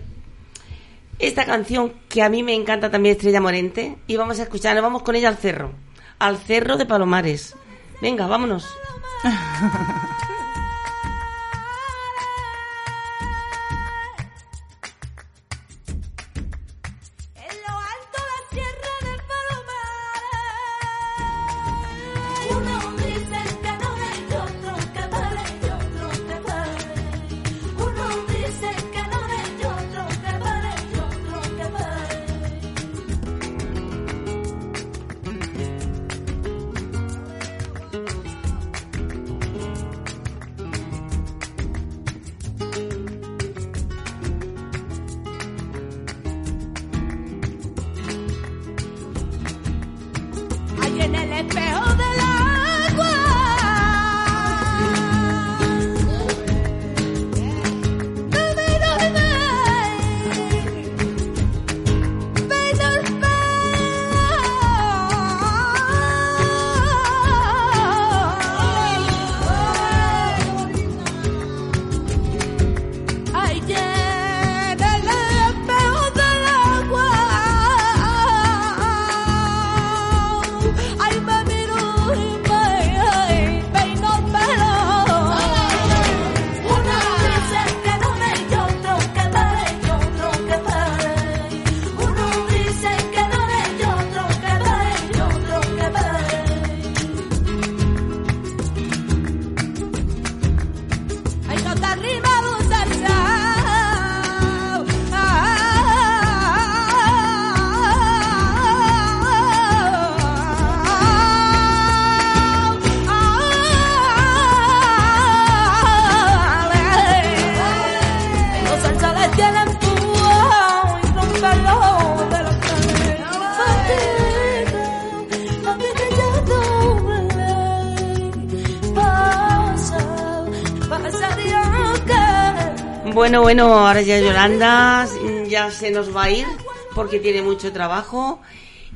esta canción que a mí me encanta también, Estrella Morente, y vamos a escuchar, nos vamos con ella al cerro, al cerro de Palomares. Venga, vámonos. <laughs> Bueno, ahora ya Yolanda ya se nos va a ir porque tiene mucho trabajo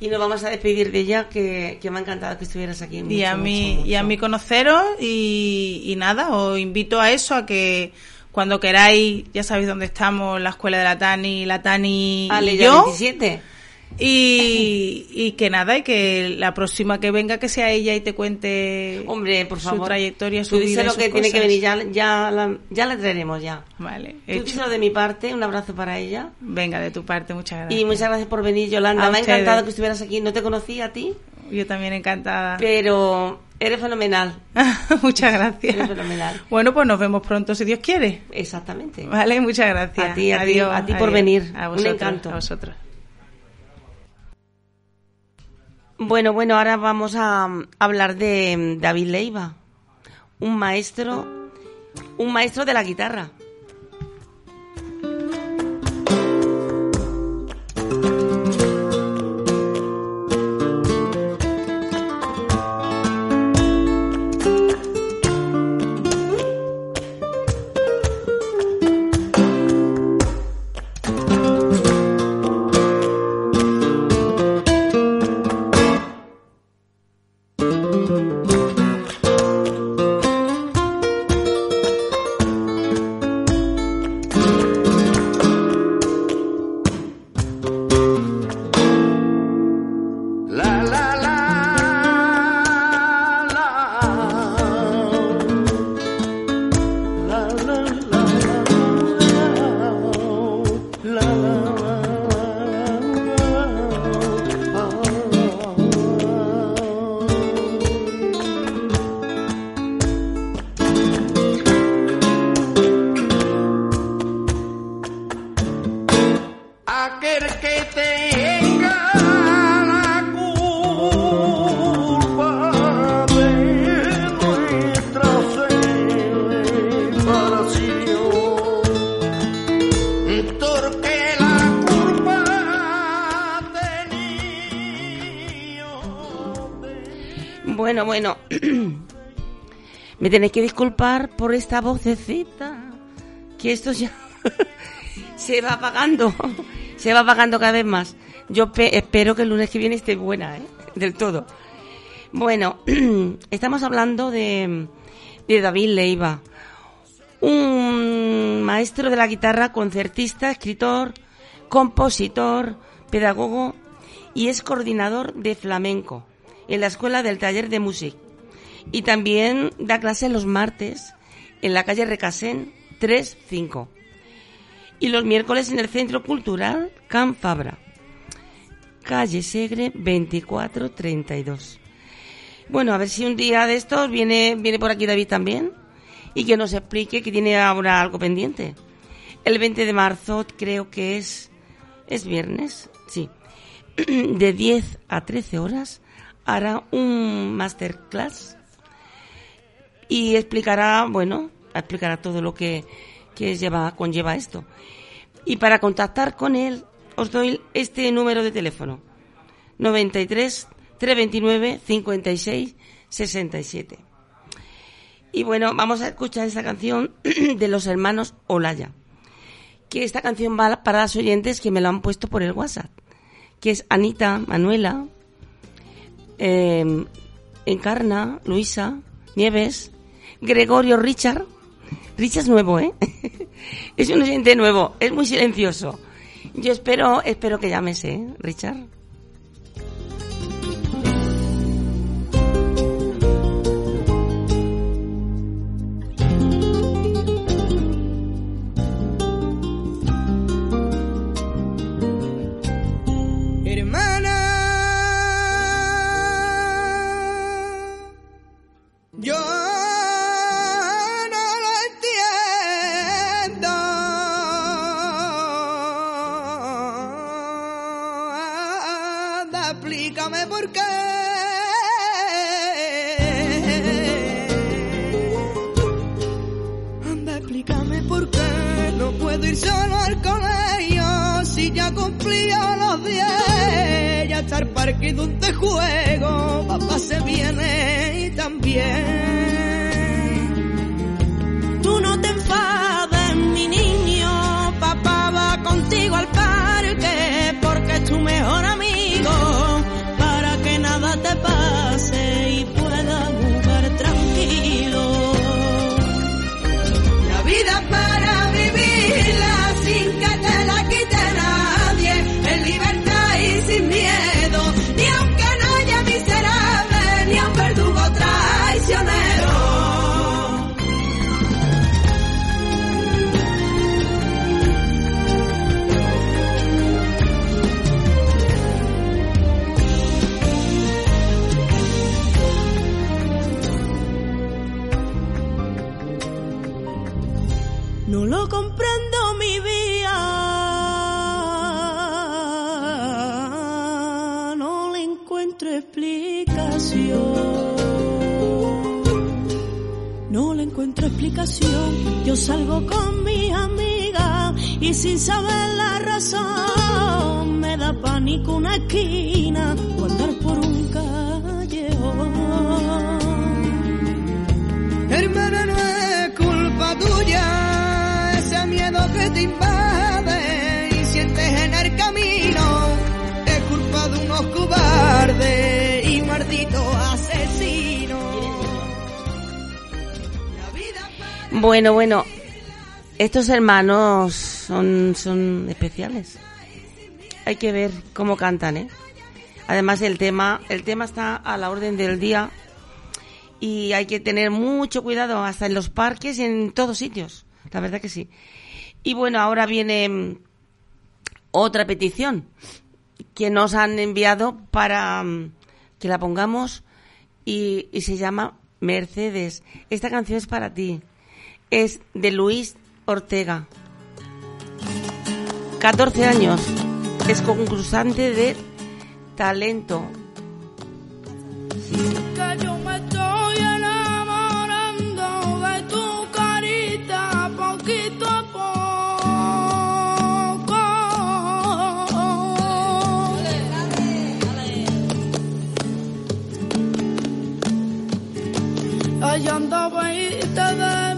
y nos vamos a despedir de ella que, que me ha encantado que estuvieras aquí. y a mí mucho, y a mí conoceros y, y nada os invito a eso a que cuando queráis ya sabéis dónde estamos la escuela de la Tani la Tani Ale, y yo 27. Y, y que nada y que la próxima que venga que sea ella y te cuente Hombre, por su trayectoria su Tú vida díselo sus que tiene que venir, ya, ya, la, ya la traeremos ya. vale Tú hecho. de mi parte, un abrazo para ella. venga de tu parte muchas gracias Y muchas gracias por venir, Yolanda. A me ha encantado que estuvieras aquí. No te conocía a ti, yo también encantada pero eres fenomenal. <laughs> muchas gracias Eres fenomenal. bueno pues nos vemos pronto si Dios quiere Exactamente. Vale, muchas gracias. A ti, a ti, a ti por venir. A Un vosotros, encanto. A vosotros. Bueno, bueno, ahora vamos a mm, hablar de mm, David Leiva, un maestro, un maestro de la guitarra. Aquel que tenga la culpa de nuestra separación, porque la culpa tenía Bueno, bueno, <clears throat> me tenéis que disculpar por esta vocecita, que esto ya <laughs> se va apagando, se va apagando cada vez más. Yo pe- espero que el lunes que viene esté buena, ¿eh? Del todo. Bueno, <clears throat> estamos hablando de, de David Leiva, un maestro de la guitarra, concertista, escritor, compositor, pedagogo y es coordinador de flamenco en la Escuela del Taller de Música. Y también da clases los martes en la calle Recasén 35 y los miércoles en el Centro Cultural Can Fabra, calle Segre 2432. Bueno, a ver si un día de estos viene, viene por aquí David también y que nos explique que tiene ahora algo pendiente. El 20 de marzo creo que es, es viernes, sí, <clears throat> de 10 a 13 horas hará un masterclass y explicará, bueno, explicará todo lo que, que lleva, conlleva esto. Y para contactar con él, os doy este número de teléfono. 93 329 56 67. Y bueno, vamos a escuchar esta canción <clears throat> de los hermanos Olaya. Que esta canción va para las oyentes que me lo han puesto por el WhatsApp. Que es Anita, Manuela, eh, Encarna, Luisa, Nieves, Gregorio, Richard. Richard es nuevo, ¿eh? <laughs> es un oyente nuevo, es muy silencioso. Yo espero, espero que llames, ¿eh, Richard? Yo salgo con mis amigas y sin saber la razón me da pánico una esquina o por un callejón. Hermana, no es culpa tuya ese miedo que te invade y sientes en el camino. Es culpa de unos cobardes Bueno, bueno, estos hermanos son, son especiales. Hay que ver cómo cantan, ¿eh? Además el tema, el tema está a la orden del día y hay que tener mucho cuidado hasta en los parques y en todos sitios. La verdad que sí. Y bueno, ahora viene mm, otra petición que nos han enviado para mm, que la pongamos y, y se llama Mercedes. Esta canción es para ti. Es de Luis Ortega. 14 años. Es concursante de talento. yo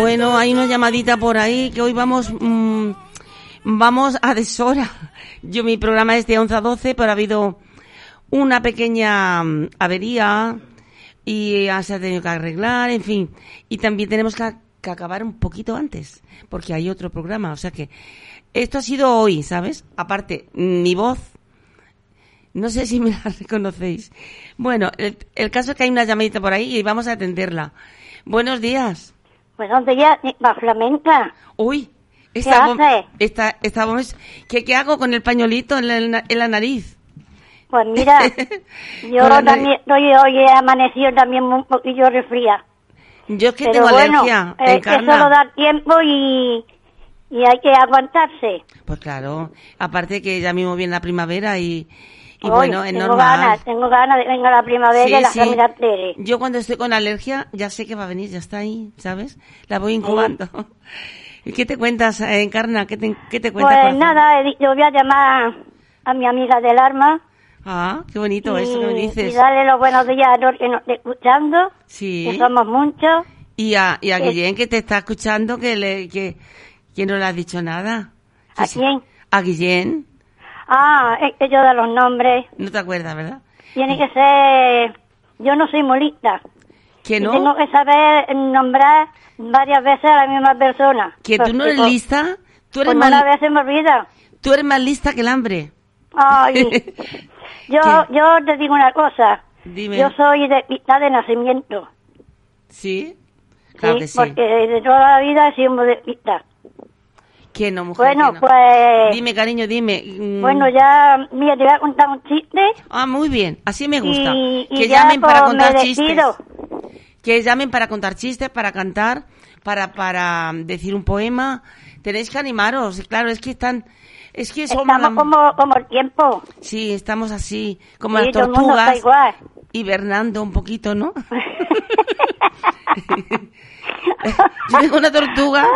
Bueno, hay una llamadita por ahí que hoy vamos mm, vamos a deshora. <laughs> Yo mi programa es de 11 a 12, pero ha habido una pequeña mm, avería y ya se ha tenido que arreglar, en fin. Y también tenemos que, que acabar un poquito antes, porque hay otro programa. O sea que esto ha sido hoy, ¿sabes? Aparte, mi voz, no sé si me la <laughs> reconocéis. Bueno, el, el caso es que hay una llamadita por ahí y vamos a atenderla. Buenos días. Buenos días, va flamenca. Uy, ¿Qué esta bom- hace? esta- esta bom- ¿qué, ¿Qué hago con el pañuelito en la, en la- la nariz? Pues mira, <laughs> yo la también, hoy, hoy he amanecido también un poquillo resfría. Yo es que Pero tengo bueno, alergia, eh, encarna. eso lo da tiempo y, y hay que aguantarse. Pues claro, aparte que ya mismo viene la primavera y, y Hoy bueno, es tengo normal. ganas, tengo ganas de que venga la primavera Sí, y la sí. familia Tere. Yo cuando estoy con alergia ya sé que va a venir, ya está ahí, ¿sabes? La voy incubando. ¿Y <laughs> qué te cuentas, eh, Encarna? ¿Qué te, qué te cuentas? Pues nada, yo voy a llamar a mi amiga del arma Ah, qué bonito y, eso que me y dices. darle los buenos días a los que nos escuchando, Sí. que somos muchos. Y a, y a. Guillén que te está escuchando que le, que, que no le has dicho nada. ¿A quién? A Guillén. Ah, es que yo de los nombres, No te acuerdas, ¿verdad? tiene que ser... Yo no soy muy lista. Que no. tengo que saber nombrar varias veces a la misma persona. Que tú no Porque eres con- lista. Tú eres, más, vez se me olvida. tú eres más lista que el hambre. Ay, <laughs> yo, ¿Qué? yo te digo una cosa. Dime. Yo soy de pista de nacimiento. ¿Sí? Claro sí, que sí. porque de toda la vida he sido de no, mujer. Bueno, no. pues... Dime, cariño, dime. mm, Bueno, ya, mira, te voy a contar un chiste. Ah, muy bien. Así me gusta. Y, y que ya, llamen para pues, contar chistes. Que llamen para contar chistes, para cantar, para, para decir un poema. Tenéis que animaros. Claro, es que están... Es que somos... Estamos la- como, como el tiempo. Sí, estamos así, como Sí, las todo el mundo está tortugas. igual. hibernando un poquito, ¿no? <laughs> <laughs> <laughs> Yo tengo una tortuga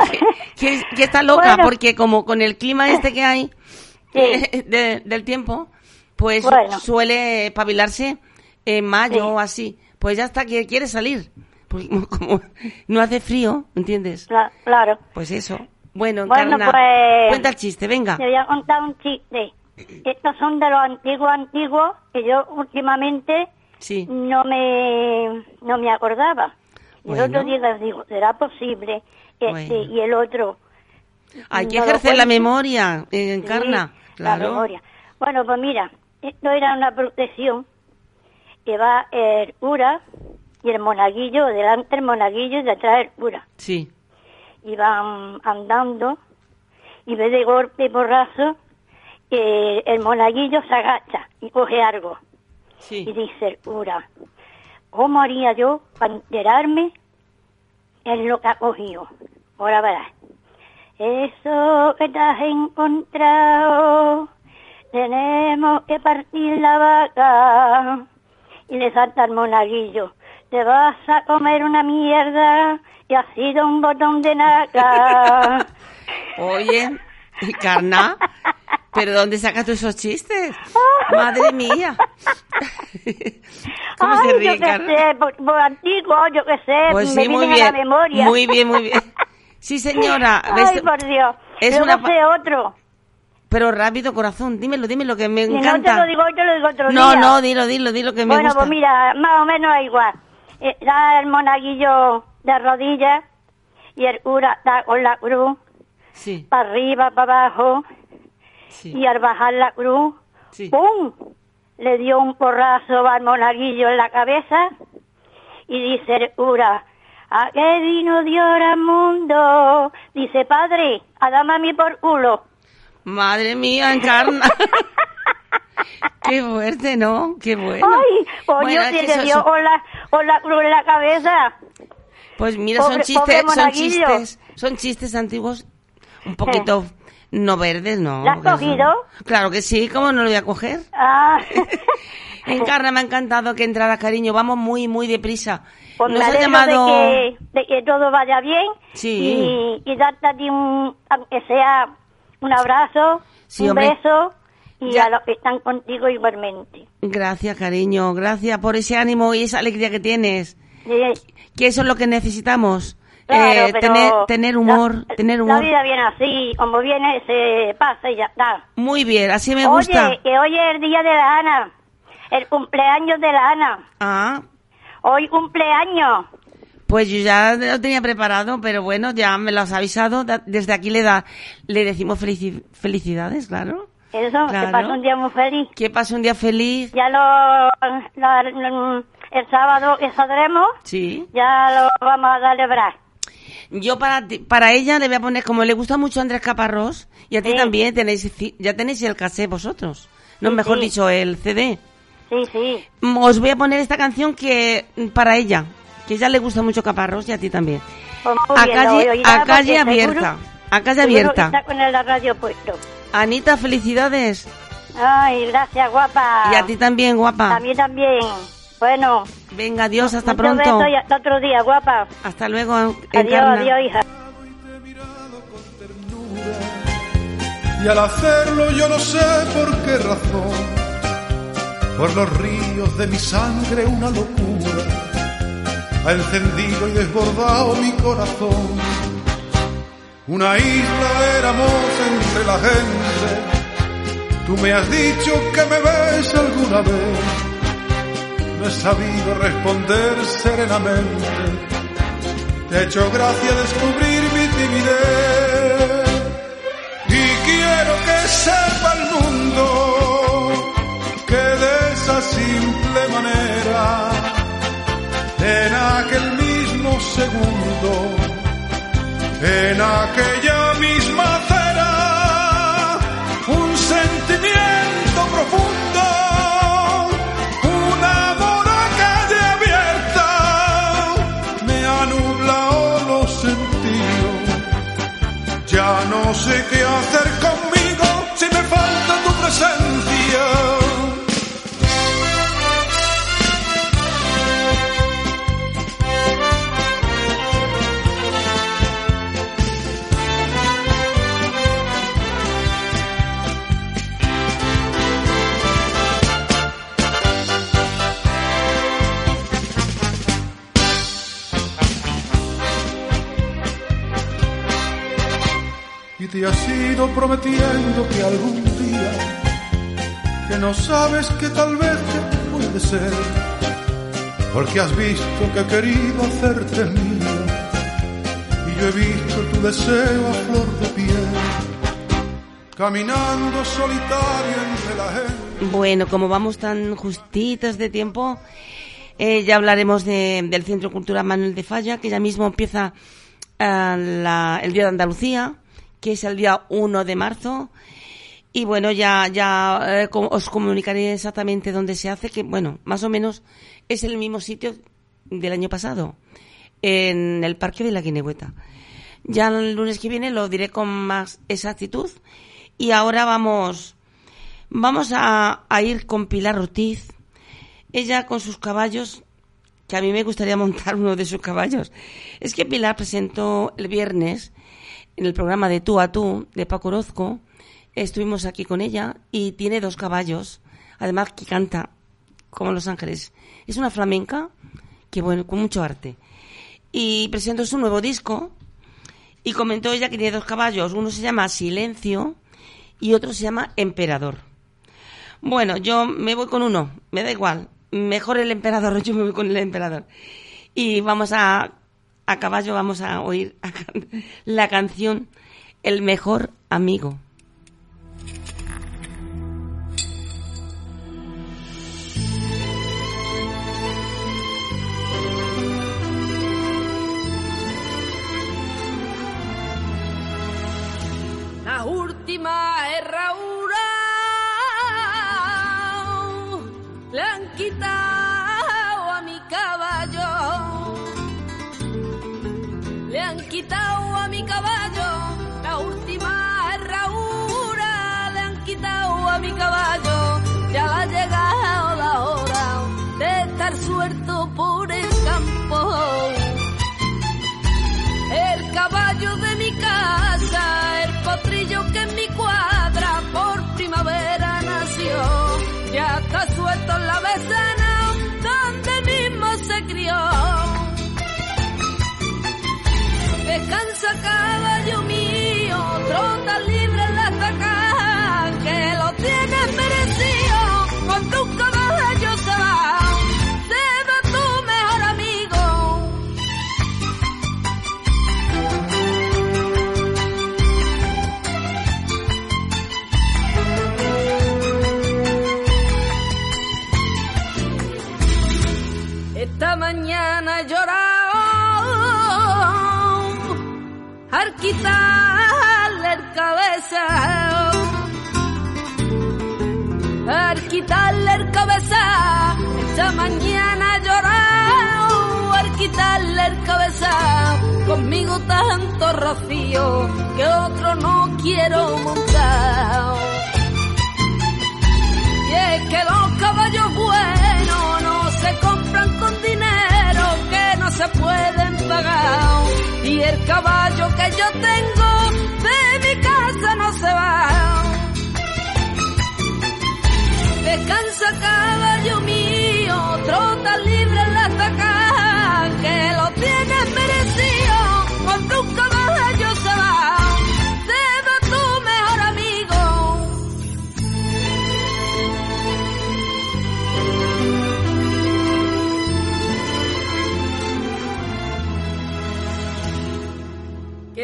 que, está loca Bueno. porque como con el clima este que hay <laughs> de- del tiempo, pues Bueno. suele espabilarse en mayo Sí. o así. Pues ya está, que quiere salir. Porque como- no hace frío, ¿entiendes? Cla- Claro. Pues eso. Bueno, Bueno, pues- cuenta el chiste, venga. Te voy a contar un chiste. Estos son de los antiguos antiguos que yo últimamente Sí. no me no me acordaba. Y Bueno. el otro día les digo, ¿será posible? Este, Bueno. Y el otro... Hay que no ejercer la memoria, eh, Encarna. Sí, claro. La memoria. Bueno, pues mira, esto era una protección que va el cura y el monaguillo, delante el monaguillo y detrás el cura. Sí. Y van andando y ve de golpe y porrazo que el monaguillo se agacha y coge algo. Sí. Y dice el cura, ¿cómo haría yo para enterarme en lo que ha cogido? Ahora verás. Eso que te has encontrado, tenemos que partir la vaca. Y le salta monaguillo, te vas a comer una mierda y ha sido un botón de naca. <laughs> Oye, Encarna, ¿pero dónde sacas tú esos chistes? Madre mía. <laughs> ¿Cómo se Ay, ríe, yo qué sé, por, por antiguo, yo qué sé, Pues me sí, muy vienen a la bien. memoria. Muy bien, muy bien. <laughs> Sí, señora. ¿ves? Ay, por Dios. Es una pa- sé otro. Pero rápido, corazón, dímelo, dímelo, que me Si no te encanta. lo digo hoy, te lo digo otro no, día. no, dilo, dilo, dilo, que me bueno, gusta. pues mira, más o menos igual. Está el monaguillo de rodillas y el cura está con la cruz Sí, para arriba, para abajo sí. y al bajar la cruz, Sí. ¡pum! Le dio un porrazo al monaguillo en la cabeza y dice el cura, ¿a qué vino Dios al mundo? Dice, padre, a dame a mí por culo. Madre mía, Encarna. <laughs> Qué fuerte, ¿no? Qué bueno. Ay, coño, Bueno, es si que le eso- dio con la, con la cruz en la cabeza. Pues mira, son chistes, son chistes, son chistes antiguos, un poquito no verdes, ¿no? ¿La has cogido? Claro que sí, ¿cómo no lo voy a coger? Ah, <laughs> Encarna, me ha encantado que entrara, cariño, vamos muy, muy deprisa. pues me Nos alegro llamado... de, que, de que todo vaya bien Sí. y, y darte a ti un, aunque sea un abrazo, Sí, un hombre. beso y Ya. a los que están contigo igualmente. Gracias, cariño, gracias por ese ánimo y esa alegría que tienes. Sí, Que eso es lo que necesitamos. Claro, Eh, pero tener, tener humor, la, tener La humor. vida viene así, como viene se pasa y ya está. Muy bien, así me gusta. Oye, que hoy es el día de la Ana, el cumpleaños de la Ana. Ah, Hoy cumpleaños. pues yo ya lo tenía preparado, pero bueno, ya me lo has avisado. Desde aquí le da, le decimos felici- felicidades, claro. Eso, Claro. que pasa un día muy feliz. Que pase un día feliz. Ya lo, lo- el sábado que saldremos, Sí. ya lo vamos a celebrar. Yo para ti- para ella le voy a poner, como le gusta mucho Andrés Caparrós, y a ti Sí. también tenéis, ya tenéis el cassette vosotros. No, Sí, mejor sí. dicho, el CD. Sí, sí. Mm, Os voy a poner esta canción que mm, para ella, que ella le gusta mucho Caparrós y a ti también. Pues A bien, calle, a calle seguro- abierta. A calle abierta. Está con el radio puesto. Anita, felicidades. Ay, gracias, guapa. Y a ti también, guapa. A mí también. Bueno, Venga, adiós, hasta pronto. besos y hasta otro día, guapa. Hasta luego, Adiós, Encarna. adiós, hija. Y al hacerlo yo no sé por qué razón, por los ríos de mi sangre una locura ha encendido y desbordado mi corazón. Una isla éramos entre la gente, tú me has dicho que me ves alguna vez, he sabido responder serenamente, te hecho gracia descubrir mi timidez. Y quiero que sepa el mundo que de esa simple manera, en aquel mismo segundo, en aquella misma sé y has ido prometiendo que algún día, que no sabes que tal vez te puede ser, porque has visto que he querido hacerte mía y yo he visto tu deseo a flor de piel, caminando solitario entre la gente. Bueno, como vamos tan justitos de tiempo, eh, ya hablaremos de- del Centro Cultural Manuel de Falla, que ya mismo empieza eh, la- el Día de Andalucía, que es el día 1 de marzo. Y bueno, ya, ya eh, os comunicaré exactamente dónde se hace, que bueno, más o menos es el mismo sitio del año pasado, en el Parque de la Guinehueta. Ya el lunes que viene lo diré con más exactitud. Y ahora vamos, vamos a, a ir con Pilar Ortiz. Ella con sus caballos, que a mí me gustaría <laughs> montar uno de sus caballos. Es que Pilar presentó el viernes en el programa de Tú a Tú de Paco Orozco. Estuvimos aquí con ella y tiene dos caballos. Además que canta como Los Ángeles. Es una flamenca que bueno, con mucho arte. Y presentó su nuevo disco y comentó ella que tiene dos caballos. Uno se llama Silencio y otro se llama Emperador. Bueno, yo me voy con uno, me da igual. Mejor el emperador, <laughs> yo me voy con el emperador. Y vamos a, a caballo, vamos a oír la canción El mejor amigo. La última herradura le han quitado Le han quitado a mi caballo. La última herradura le han quitado a mi caballo. Ya ha llegado la hora de estar suelto por el campo. Quitarle el cabeza. Al quitarle el cabeza. Esta mañana llorado al quitarle el cabeza. Conmigo tanto rocío que otro no quiero montar. Y es que los caballos buenos no se compran con se pueden pagar. Y el caballo que yo tengo de mi casa no se va. Descansa caballo mío, trota libre en la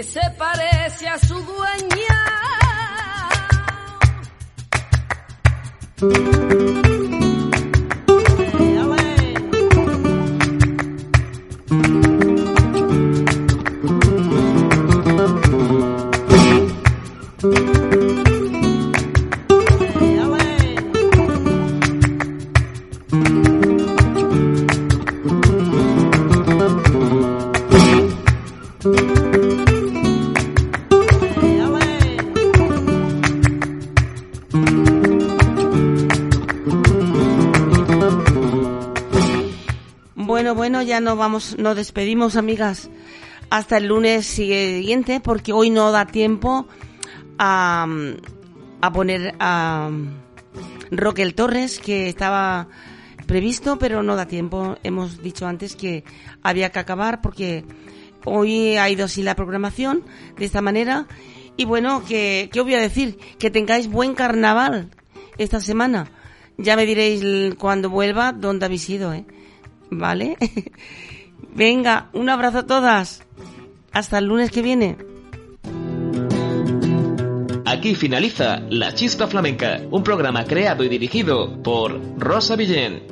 que se parece a su dueña. Vamos, nos despedimos, amigas, hasta el lunes siguiente, porque hoy no da tiempo a, a poner a Roquel Torres, que estaba previsto, pero no da tiempo. Hemos dicho antes que había que acabar porque hoy ha ido así la programación de esta manera Y bueno, que, ¿qué os voy a decir? Que tengáis buen carnaval esta semana. Ya me diréis cuando vuelva dónde habéis ido, ¿eh? ¿Vale? <laughs> Venga, un abrazo a todas. Hasta el lunes que viene. Aquí finaliza La Chispa Flamenca, un programa creado y dirigido por Rosa Villén.